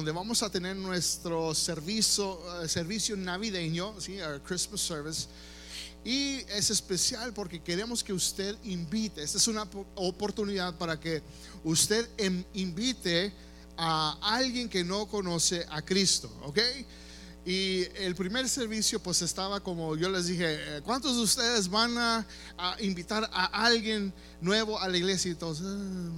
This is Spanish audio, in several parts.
donde vamos a tener nuestro servicio, eh, servicio navideño, ¿sí? Our Christmas service. Y es especial porque queremos que usted invite. Esta es una oportunidad para que usted em, invite a alguien que no conoce a Cristo, ¿ok? Y el primer servicio pues estaba como yo les dije, eh, ¿cuántos de ustedes van a, invitar a alguien nuevo a la iglesia? Y todos, ah,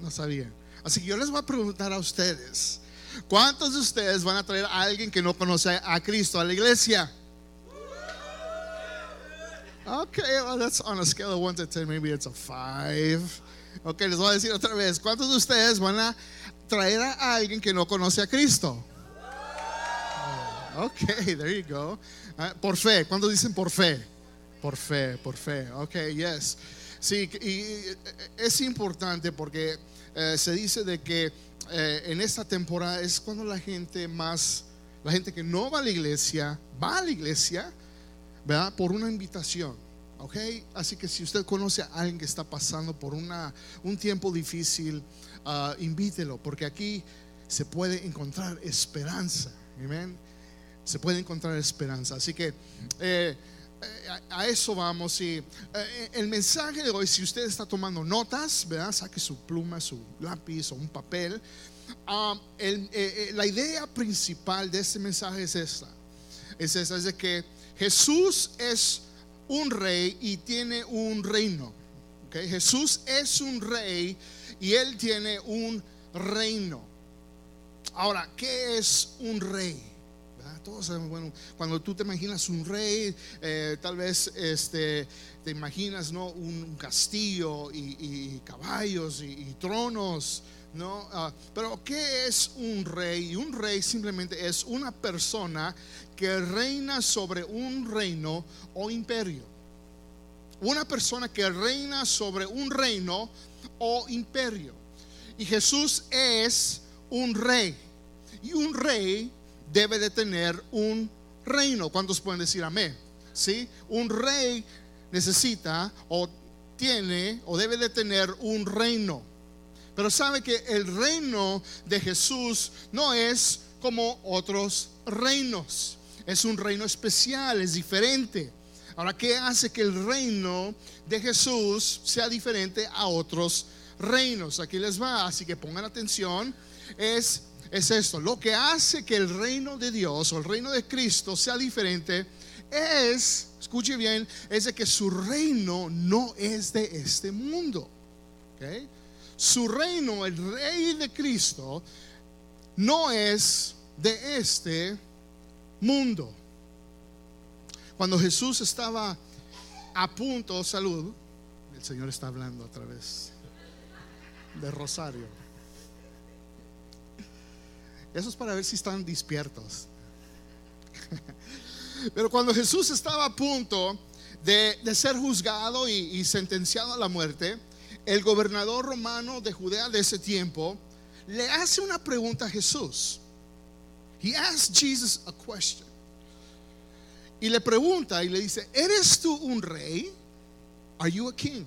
no sabían. Así que yo les voy a preguntar a ustedes, ¿cuántos de ustedes van a traer a alguien que no conoce a Cristo a la iglesia? Ok, well, that's on a scale of 1 to 10, maybe it's a 5. Ok, les voy a decir otra vez, ¿cuántos de ustedes van a traer a alguien que no conoce a Cristo? Ok, there you go. Ah, por fe, ¿cuántos dicen por fe? Por fe, por fe. Ok, yes. Sí, y es importante porque eh, se dice de que eh, en esta temporada es cuando la gente más, la gente que no va a la iglesia, va a la iglesia, ¿verdad? Por una invitación. ¿ok? Así que si usted conoce a alguien que está pasando por una, un tiempo difícil, uh, invítelo, porque aquí se puede encontrar esperanza. Amén. Se puede encontrar esperanza. Así que eh, a, eso vamos. Y eh, el mensaje de hoy, si usted está tomando notas, ¿verdad? saque su pluma, su lápiz o un papel. Um, eh, la idea principal de este mensaje es esta: es esta, es de que Jesús es un rey y tiene un reino. Jesús es un rey y él tiene un reino. Ahora, ¿qué es un rey? Todos sabemos, bueno, cuando tú te imaginas un rey, eh, tal vez este, te imaginas ¿no? un castillo y, caballos y, tronos. ¿no? Ah, pero ¿qué es un rey? Un rey simplemente es una persona que reina sobre un reino o imperio. Una persona que reina sobre un reino o imperio. Y Jesús es un rey. Y un rey debe de tener un reino. ¿Cuántos pueden decir amén? ¿Sí? Un rey necesita o tiene o debe de tener un reino. Pero sabe que el reino de Jesús no es como otros reinos. Es un reino especial, es diferente. Ahora, ¿qué hace que el reino de Jesús sea diferente a otros reinos? Aquí les va, así que pongan atención. Es, es esto, lo que hace que el reino de Dios o el reino de Cristo sea diferente es, escuche bien, es de que su reino no es de este mundo. su reino, el rey de Cristo, no es de este mundo. Cuando Jesús estaba a punto, salud, el Señor está hablando a través de Rosario. Eso es para ver si están despiertos. Pero cuando Jesús estaba a punto de, ser juzgado y sentenciado a la muerte, el gobernador romano de Judea de ese tiempo le hace una pregunta a Jesús. He asks Jesus a question. Y le pregunta y le dice, ¿eres tú un rey? Are you a king?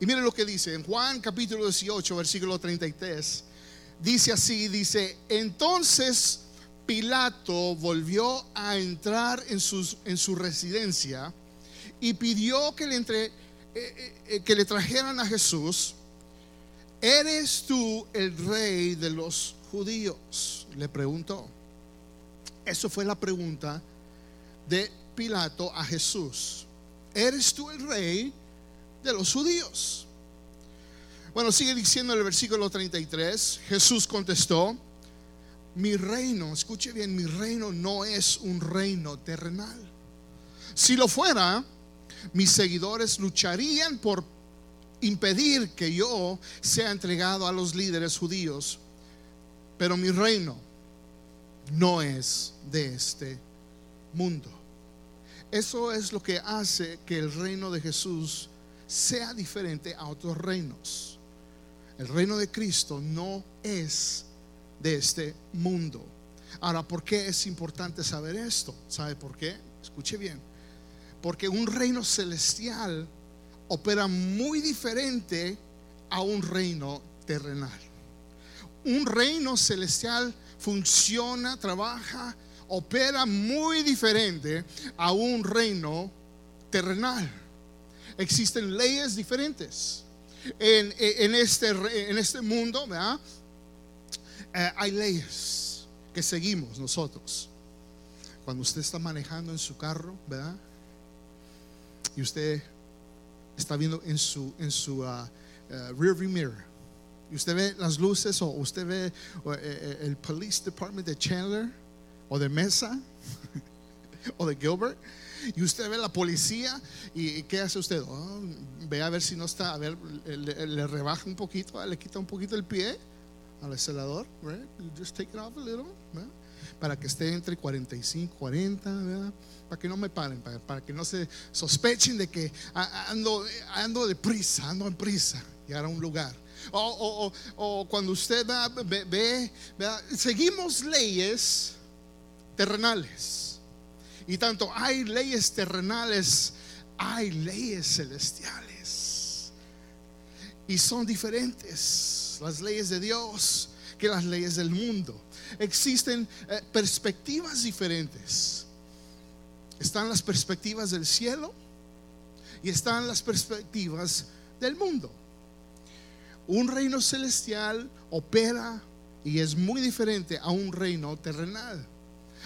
Y mire lo que dice en Juan capítulo 18, versículo 33. Dice así, dice, entonces Pilato volvió a entrar en, en su residencia y pidió que le entre, eh, eh, eh, que le trajeran a Jesús, ¿eres tú el rey de los judíos? Le preguntó. Eso fue la pregunta de Pilato a Jesús. ¿Eres tú el rey de los judíos? Bueno, sigue diciendo el versículo 33. Jesús contestó, mi reino, escuche bien, mi reino no es un reino terrenal. Si lo fuera, mis seguidores lucharían por impedir que yo sea entregado a los líderes judíos. Pero mi reino no es de este mundo. Eso es lo que hace que el reino de Jesús sea diferente a otros reinos. El reino de Cristo no es de este mundo. Ahora, ¿por qué es importante saber esto? ¿Sabe por qué? Escuche bien porque un reino celestial opera muy diferente a un reino terrenal. un reino celestial funciona, trabaja, opera muy diferente a un reino terrenal. Existen leyes diferentes. En, este, en este mundo, eh, hay leyes que seguimos nosotros. Cuando usted está manejando en su carro, ¿verdad? Y usted está viendo en su, en su uh, uh, rearview mirror. Y usted ve las luces o usted ve uh, eh, el police department de Chandler o de Mesa o de Gilbert. Y usted ve la policía y ¿qué hace usted? Oh, ve a ver si no está, a ver, le, rebaja un poquito, le quita un poquito el pie al acelerador, right? just take it off a little, para que esté entre 45, 40, para que no me paren, para, que no se sospechen de que ando, ando de prisa, ando en prisa, llegar a un lugar. O, o, cuando usted ve, seguimos leyes terrenales. Y tanto hay leyes terrenales, hay leyes celestiales. Y son diferentes las leyes de Dios que las leyes del mundo. Existen eh, perspectivas diferentes. Están las perspectivas del cielo y están las perspectivas del mundo. Un reino celestial opera y es muy diferente a un reino terrenal.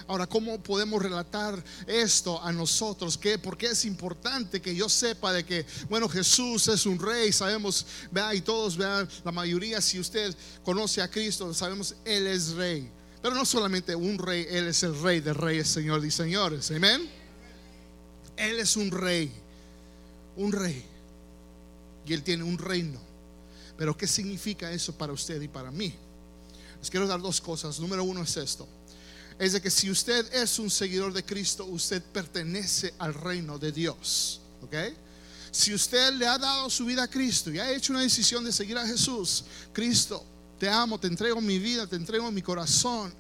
Ahora, ¿cómo podemos relatar esto a nosotros? ¿Qué? Porque es importante que yo sepa de que, bueno, Jesús es un rey, sabemos, vea, y todos, vean, la mayoría, si usted conoce a Cristo, sabemos, Él es rey. Pero no solamente un rey, Él es el rey de reyes, Señor y señores. Amén. Él es un rey, un rey. Y Él tiene un reino. Pero ¿qué significa eso para usted y para mí? Les quiero dar dos cosas. Número uno es esto es de que si usted es un seguidor de Cristo, usted pertenece al reino de Dios. ¿Ok? Si usted le ha dado su vida a Cristo y ha hecho una decisión de seguir a Jesús, Cristo, te amo, te entrego mi vida, te entrego mi corazón.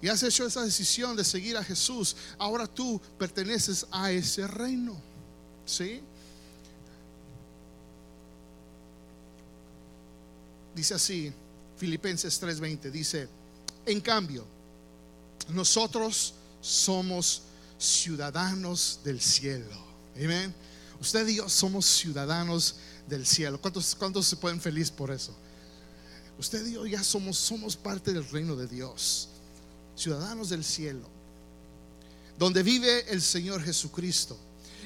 Y has hecho esa decisión de seguir a Jesús, ahora tú perteneces a ese reino. ¿Sí? Dice así, Filipenses 3:20, dice, en cambio, nosotros somos ciudadanos del cielo. Amén. Usted y yo somos ciudadanos del cielo. ¿Cuántos, cuántos se pueden feliz por eso? Usted y yo ya somos, somos parte del reino de Dios, ciudadanos del cielo, donde vive el Señor Jesucristo.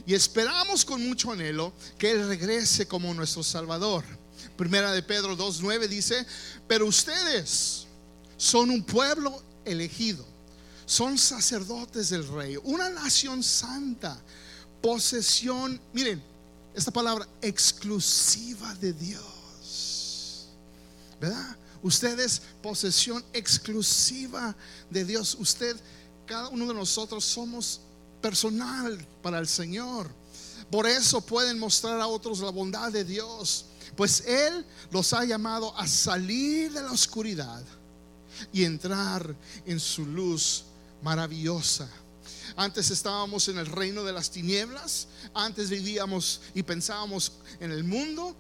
Y esperamos con mucho anhelo que Él regrese como nuestro Salvador. Primera de Pedro 2.9 dice, pero ustedes son un pueblo elegido son sacerdotes del rey, una nación santa, posesión, miren, esta palabra exclusiva de Dios, ¿verdad? Usted es posesión exclusiva de Dios. Usted, cada uno de nosotros somos personal para el Señor. Por eso pueden mostrar a otros la bondad de Dios, pues Él los ha llamado a salir de la oscuridad y entrar en su luz maravillosa. Antes estábamos en el reino de las tinieblas, antes vivíamos y pensábamos en el mundo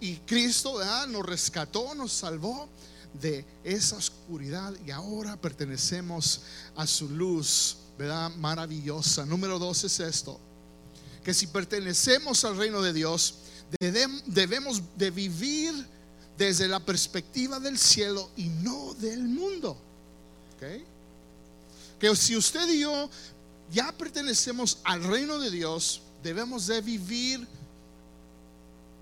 y Cristo nos rescató, nos salvó de esa oscuridad y ahora pertenecemos a su luz, ¿verdad? Maravillosa. Número dos es esto, que si pertenecemos al reino de Dios, debemos de vivir desde la perspectiva del cielo y no del mundo. ¿Okay? Que si usted y yo ya pertenecemos al reino de Dios, debemos de vivir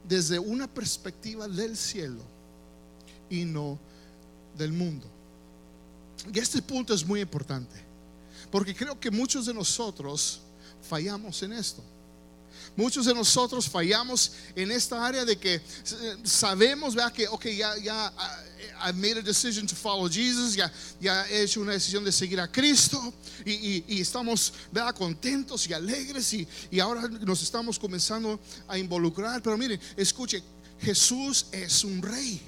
desde una perspectiva del cielo y no del mundo. Y este punto es muy importante, porque creo que muchos de nosotros fallamos en esto. Muchos de nosotros fallamos en esta área de que eh, sabemos, vea que, ok, ya, ya, I made a decision to follow Jesus, ya, he hecho una decisión de seguir a Cristo y, estamos, contentos y alegres y, y ahora nos estamos comenzando a involucrar. Pero miren, escuche, Jesús es un rey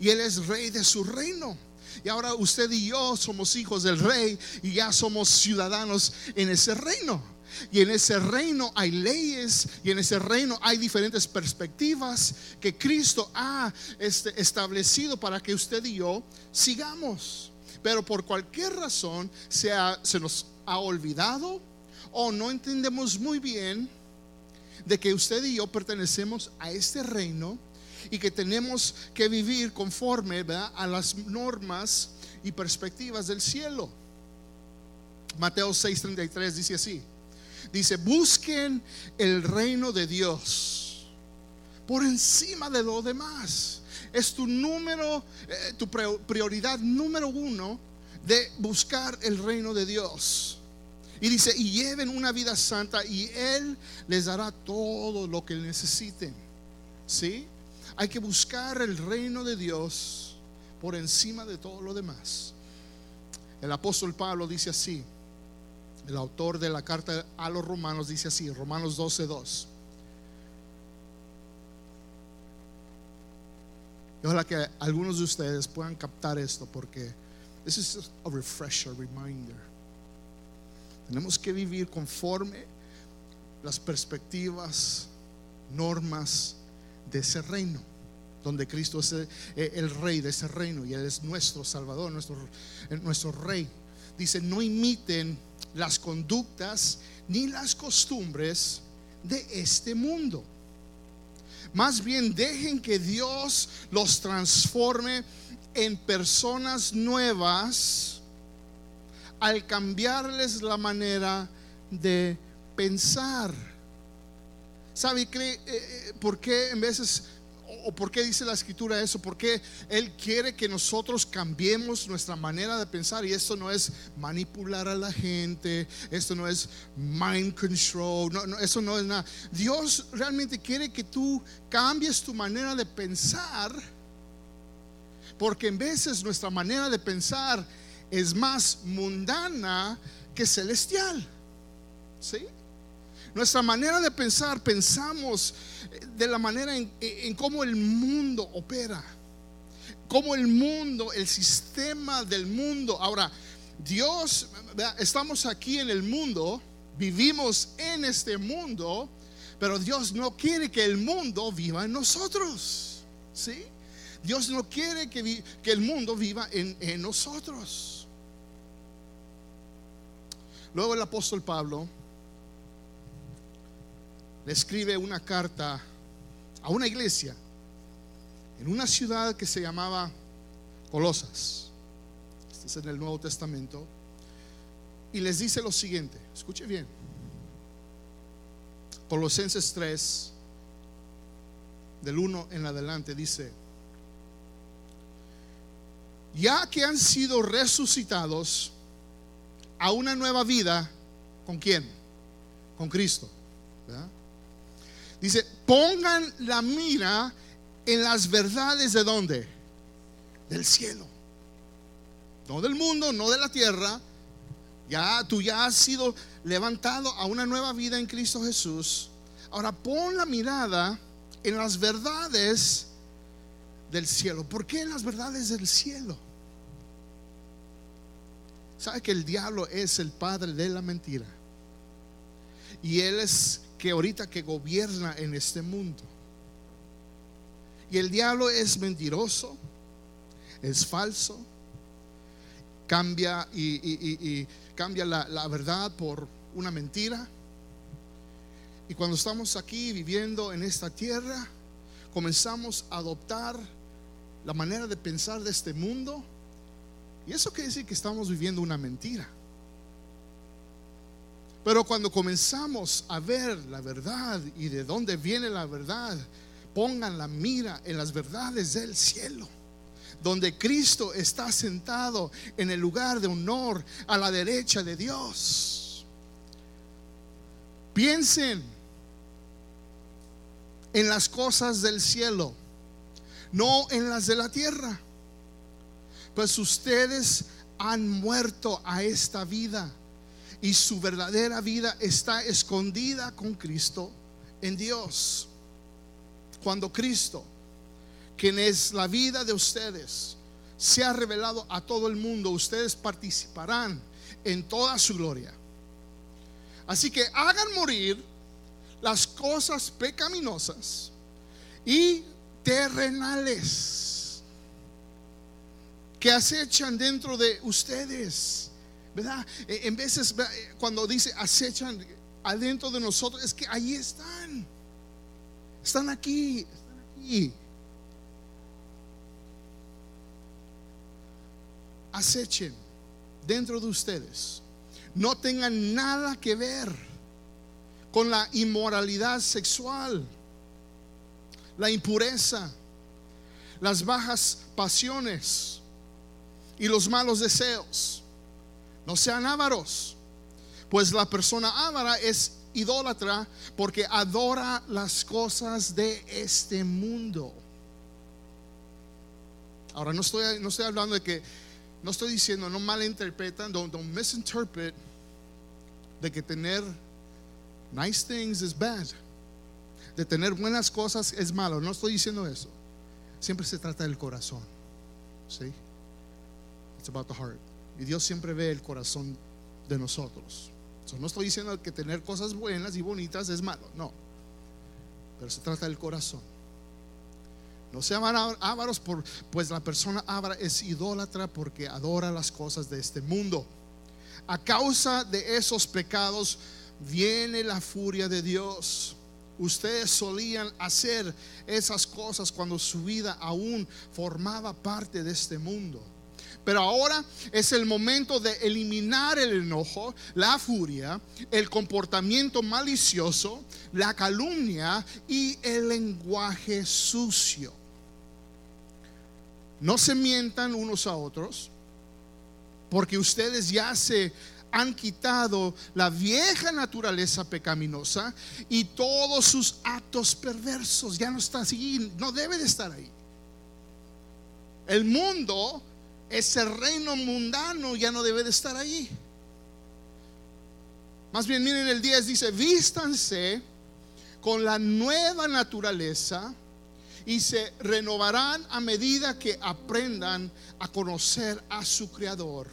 y Él es rey de su reino. Y ahora usted y yo somos hijos del rey y ya somos ciudadanos en ese reino. Y en ese reino hay leyes y en ese reino hay diferentes perspectivas que Cristo ha este, establecido para que usted y yo sigamos. Pero por cualquier razón se, se nos ha olvidado o no entendemos muy bien de que usted y yo pertenecemos a este reino y que tenemos que vivir conforme a las normas y perspectivas del cielo. Mateo 6:33 dice así. Dice, busquen el reino de Dios por encima de lo demás. Es tu número, eh, tu prioridad número uno de buscar el reino de Dios. Y dice, y lleven una vida santa y Él les dará todo lo que necesiten. ¿Sí? Hay que buscar el reino de Dios por encima de todo lo demás. El apóstol Pablo dice así, el autor de la carta a los romanos dice así, Romanos 12, 2. Y ojalá que algunos de ustedes puedan captar esto porque this is a refresher, reminder. Tenemos que vivir conforme las perspectivas, normas de ese reino, donde Cristo es el, rey de ese reino y Él es nuestro Salvador, nuestro, nuestro rey. Dice, no imiten las conductas ni las costumbres de este mundo. Más bien dejen que Dios los transforme en personas nuevas al cambiarles la manera de pensar. ¿Sabe eh, eh, por qué en veces ¿O por qué dice la escritura eso? Porque Él quiere que nosotros cambiemos nuestra manera de pensar. Y esto no es manipular a la gente, esto no es mind control, no, eso no es nada. Dios realmente quiere que tú cambies tu manera de pensar. Porque en veces nuestra manera de pensar es más mundana que celestial. ¿Sí? Nuestra manera de pensar, pensamos de la manera en, en cómo el mundo opera, cómo el mundo, el sistema del mundo. Ahora, Dios, estamos aquí en el mundo, vivimos en este mundo, pero Dios no quiere que el mundo viva en nosotros. ¿Sí? Dios no quiere que, que el mundo viva en, en nosotros. Luego el apóstol Pablo le escribe una carta a una iglesia en una ciudad que se llamaba Colosas. Este es en el Nuevo Testamento. Y les dice lo siguiente, escuche bien. Colosenses 3, del 1 en adelante, dice, ya que han sido resucitados a una nueva vida, ¿con quién? Con Cristo. ¿verdad? Dice, pongan la mira en las verdades de dónde? Del cielo. No del mundo, no de la tierra. Ya tú ya has sido levantado a una nueva vida en Cristo Jesús. Ahora pon la mirada en las verdades del cielo. ¿Por qué en las verdades del cielo? ¿Sabe que el diablo es el padre de la mentira? Y él es que ahorita que gobierna en este mundo. Y el diablo es mentiroso, es falso, cambia y, cambia la, la verdad por una mentira. Y cuando estamos aquí viviendo en esta tierra, comenzamos a adoptar la manera de pensar de este mundo. Y eso quiere decir que estamos viviendo una mentira. Pero cuando comenzamos a ver la verdad y de dónde viene la verdad, pongan la mira en las verdades del cielo donde Cristo está sentado en el lugar de honor a la derecha de Dios. Piensen en las cosas del cielo, no en las de la tierra. Pues ustedes han muerto a esta vida y su verdadera vida está escondida con Cristo en Dios. Cuando Cristo, quien es la vida de ustedes, se ha revelado a todo el mundo, ustedes participarán en toda su gloria. Así que hagan morir las cosas pecaminosas y terrenales que acechan dentro de ustedes. E, en veces e, cuando dice acechan adentro de nosotros, es que ahí están. Están aquí, están aquí. Acechen dentro de ustedes. No tengan nada que ver con la inmoralidad sexual, la impureza, las bajas pasiones y los malos deseos. No sean ávaros, pues la persona ávara es idólatra porque adora las cosas de este mundo. Ahora no estoy, no estoy hablando de que, no estoy diciendo, no malinterpretan, don't, don't misinterpret de que tener nice things is bad. De tener buenas cosas es malo. No estoy diciendo eso. Siempre se trata del corazón. ¿Sí? It's about the heart. Y Dios siempre ve el corazón de nosotros. no estoy diciendo que tener cosas buenas y bonitas es malo. No. Pero se trata del corazón. No sean ávaros, por, pues la persona ávara es idólatra porque adora las cosas de este mundo. A causa de esos pecados, viene la furia de Dios. Ustedes solían hacer esas cosas cuando su vida aún formaba parte de este mundo. Pero ahora es el momento de eliminar el enojo, la furia, el comportamiento malicioso, la calumnia y el lenguaje sucio. No se mientan unos a otros, porque ustedes ya se han quitado la vieja naturaleza pecaminosa y todos sus actos perversos. Ya no está así, no debe de estar ahí. El mundo, ese reino mundano ya no debe de estar ahí. Más bien, miren el 10 dice, vístanse con la nueva naturaleza y se renovarán a medida que aprendan a conocer a su Creador.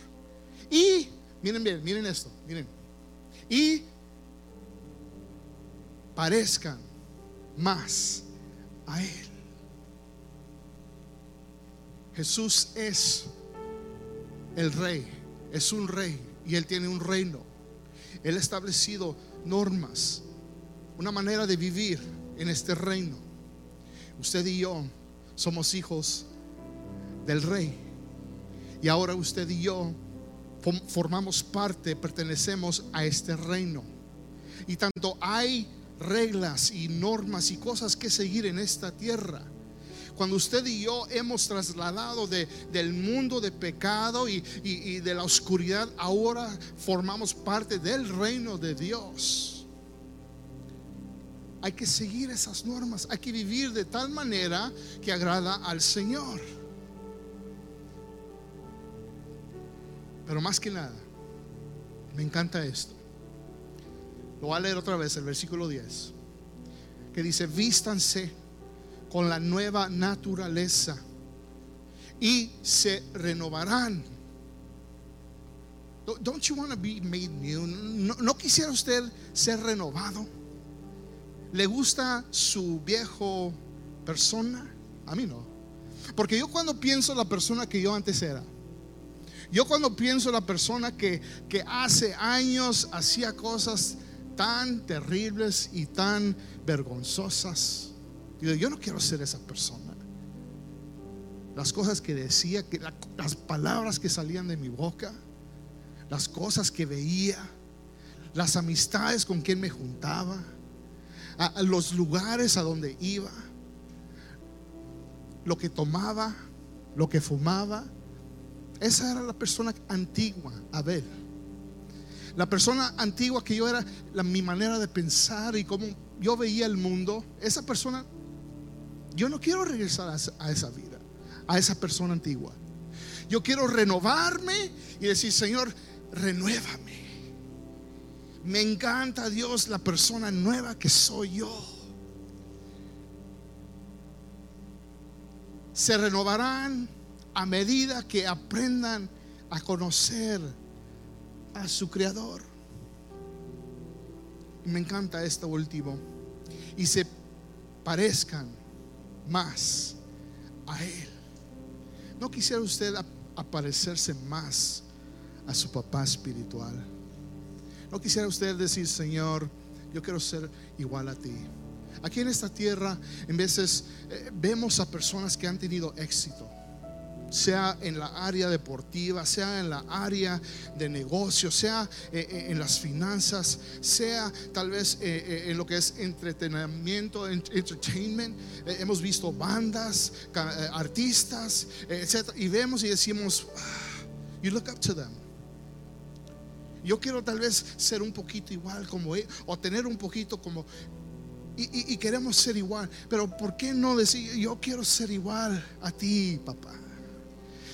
Y Miren bien, miren esto, miren. Y parezcan más a Él. Jesús es el rey, es un rey y Él tiene un reino. Él ha establecido normas, una manera de vivir en este reino. Usted y yo somos hijos del rey. Y ahora usted y yo formamos parte, pertenecemos a este reino. Y tanto hay reglas y normas y cosas que seguir en esta tierra. Cuando usted y yo hemos trasladado de, del mundo de pecado y, y de la oscuridad, ahora formamos parte del reino de Dios. Hay que seguir esas normas, hay que vivir de tal manera que agrada al Señor. Pero más que nada, me encanta esto. Lo voy a leer otra vez, el versículo 10, que dice, vístanse con la nueva naturaleza y se renovarán. Don't you want to be made new? ¿No, ¿No, quisiera usted ser renovado? ¿Le gusta su viejo persona? A mí no. Porque yo cuando pienso la persona que yo antes era, yo cuando pienso en la persona que, que hace años hacía cosas tan terribles y tan vergonzosas, digo, yo no quiero ser esa persona. Las cosas que decía, que las palabras que salían de mi boca, las cosas que veía, las amistades con quien me juntaba, los lugares a donde iba, lo que tomaba, lo que fumaba, esa era la persona antigua, Abel. La persona antigua que yo era, la, mi manera de pensar y cómo yo veía el mundo, esa persona, yo no quiero regresar a, esa vida, a esa persona antigua. Yo quiero renovarme y decir, Señor, renuévame. Me encanta Dios la persona nueva que soy yo. Se renovarán a medida que aprendan a conocer a su creador. me encanta esto último, y se parezcan más a Él. ¿No quisiera usted aparecerse más a su papá espiritual? ¿No quisiera usted decir, Señor, yo quiero ser igual a ti? Aquí en esta tierra, en veces eh, vemos a personas que han tenido éxito sea en la área deportiva, sea en la área de negocio, sea eh, eh, en las finanzas, sea tal vez en lo que es entretenimiento, entertainment. hemos visto bandas, artistas, etc. Y vemos y decimos, ah, you look up to them. Yo quiero tal vez ser un poquito igual como él, o tener un poquito como y, queremos ser igual. Pero ¿por qué no decir, yo quiero ser igual a ti, papá?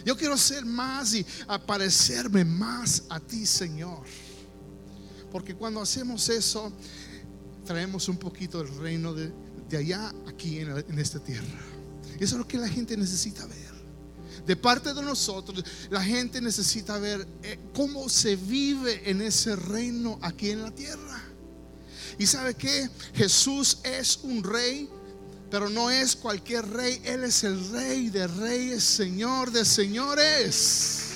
Yo quiero ser más y aparecerme más a ti, Señor. Porque cuando hacemos eso, traemos un poquito del reino de, allá aquí en, esta tierra. Eso es lo que la gente necesita ver. De parte de nosotros, la gente necesita ver eh, cómo se vive en ese reino aquí en la tierra. Y sabe que Jesús es un rey, pero no es cualquier rey, Él es el rey de reyes, Señor de señores.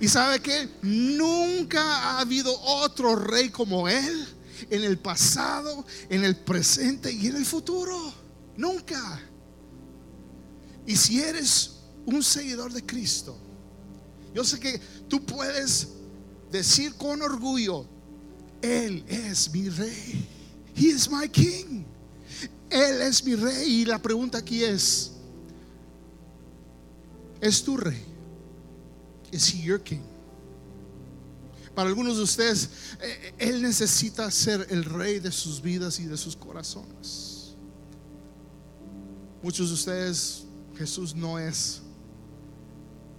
Y sabe que nunca ha habido otro rey como Él en el pasado, en el presente y en el futuro. Nunca. Y si eres un seguidor de Cristo, yo sé que tú puedes decir con orgullo, Él es mi rey. He is my king. Él es mi rey. Y la pregunta aquí es, ¿es tu rey? ¿Es he your king? Para algunos de ustedes, eh, Él necesita ser el rey de sus vidas y de sus corazones. Muchos de ustedes, Jesús no es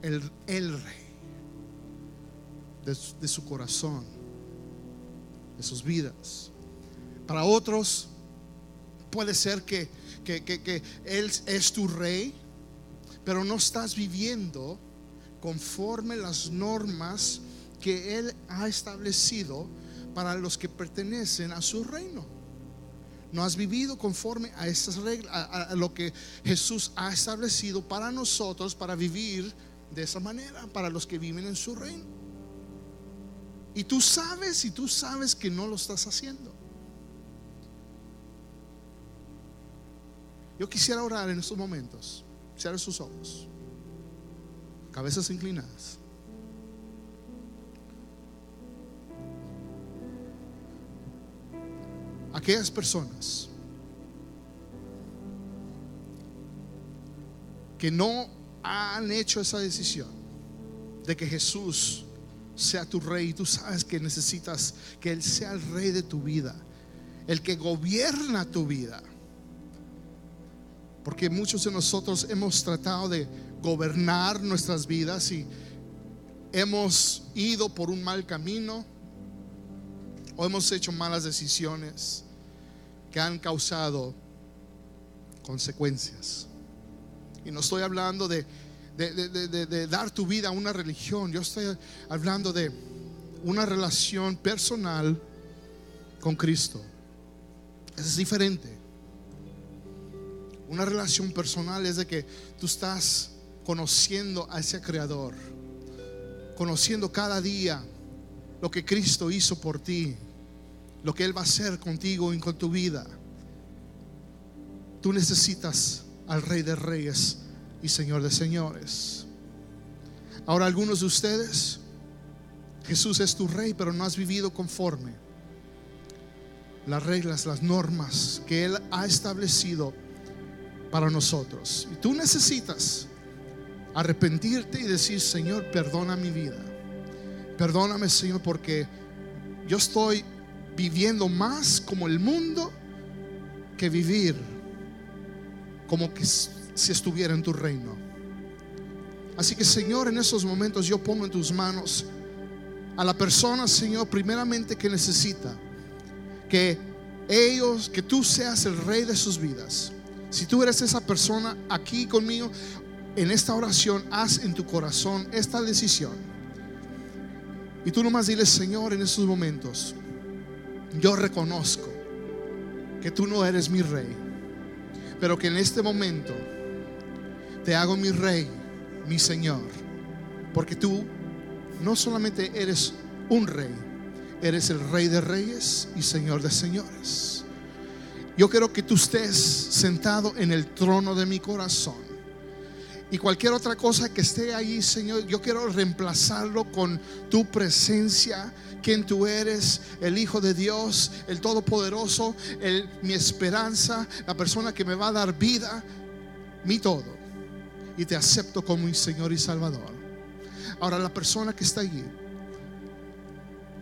el rey de, su corazón, de sus vidas. Para otros puede ser que, que, Él es tu rey, pero no estás viviendo conforme las normas que Él ha establecido para los que pertenecen a su reino. No has vivido conforme a esas reglas, a, lo que Jesús ha establecido para nosotros, para vivir de esa manera, para los que viven en su reino. Y tú sabes y tú sabes que no lo estás haciendo. Yo quisiera orar en estos momentos. Cierre sus ojos. Cabezas inclinadas. Aquellas personas que no han hecho esa decisión de que Jesús sea tu rey. Tú sabes que necesitas que Él sea el rey de tu vida, el que gobierna tu vida. Porque muchos de nosotros hemos tratado de gobernar nuestras vidas y hemos ido por un mal camino o hemos hecho malas decisiones que han causado consecuencias. Y no estoy hablando de dar tu vida a una religión. Yo estoy hablando de una relación personal con Cristo. Es diferente. Una relación personal es de que tú estás conociendo a ese creador, conociendo cada día lo que Cristo hizo por ti, lo que Él va a hacer contigo y con tu vida. Tú necesitas al Rey de Reyes y Señor de señores. Ahora algunos de ustedes, Jesús es tu rey, pero no has vivido conforme las reglas, las normas que Él ha establecido para nosotros. Y tú necesitas arrepentirte y decir, Señor, perdona mi vida. Perdóname, Señor, porque yo estoy viviendo más como el mundo que vivir como que si estuviera en tu reino. Así que Señor, en esos momentos yo pongo en tus manos a la persona, Señor, primeramente que necesita que ellos, que tú seas el rey de sus vidas. Si tú eres esa persona aquí conmigo, en esta oración, haz en tu corazón esta decisión. Y tú nomás dile, Señor, en estos momentos, yo reconozco que tú no eres mi rey, pero que en este momento te hago mi rey, mi Señor, porque tú no solamente eres un rey, eres el rey de reyes y Señor de señores. Yo quiero que tú estés sentado en el trono de mi corazón. Y cualquier otra cosa que esté ahí, Señor, yo quiero reemplazarlo con tu presencia, quien tú eres, el Hijo de Dios, el Todopoderoso, el, mi esperanza, la persona que me va a dar vida, mi todo. Y te acepto como mi Señor y Salvador. Ahora la persona que está allí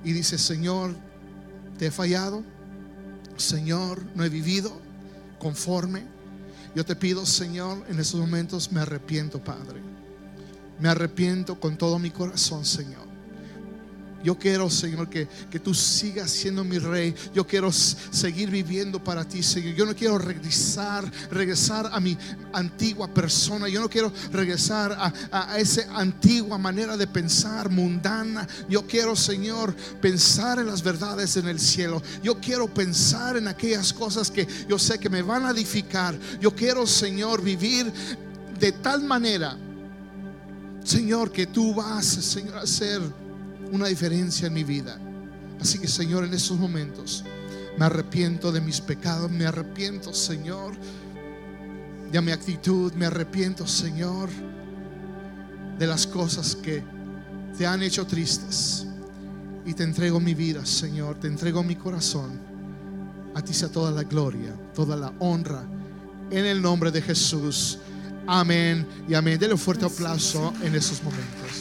y dice, Señor, te he fallado, Señor, no he vivido conforme yo te pido, Señor, en estos momentos me arrepiento, Padre. Me arrepiento con todo mi corazón, Señor. Yo quiero, Señor, que, que, tú sigas siendo mi rey. Yo quiero seguir viviendo para ti, Señor. Yo no quiero regresar, regresar a mi antigua persona. Yo no quiero regresar a, a, esa antigua manera de pensar mundana. Yo quiero, Señor, pensar en las verdades en el cielo. Yo quiero pensar en aquellas cosas que yo sé que me van a edificar. Yo quiero, Señor, vivir de tal manera, Señor, que tú vas, Señor, a ser una diferencia en mi vida. Así que Señor, en estos momentos me arrepiento de mis pecados, me arrepiento, Señor, de mi actitud, me arrepiento, Señor, de las cosas que te han hecho tristes. Y te entrego mi vida, Señor, te entrego mi corazón. A ti sea toda la gloria, toda la honra, en el nombre de Jesús. Amén y amén. Denle un fuerte aplauso en estos momentos.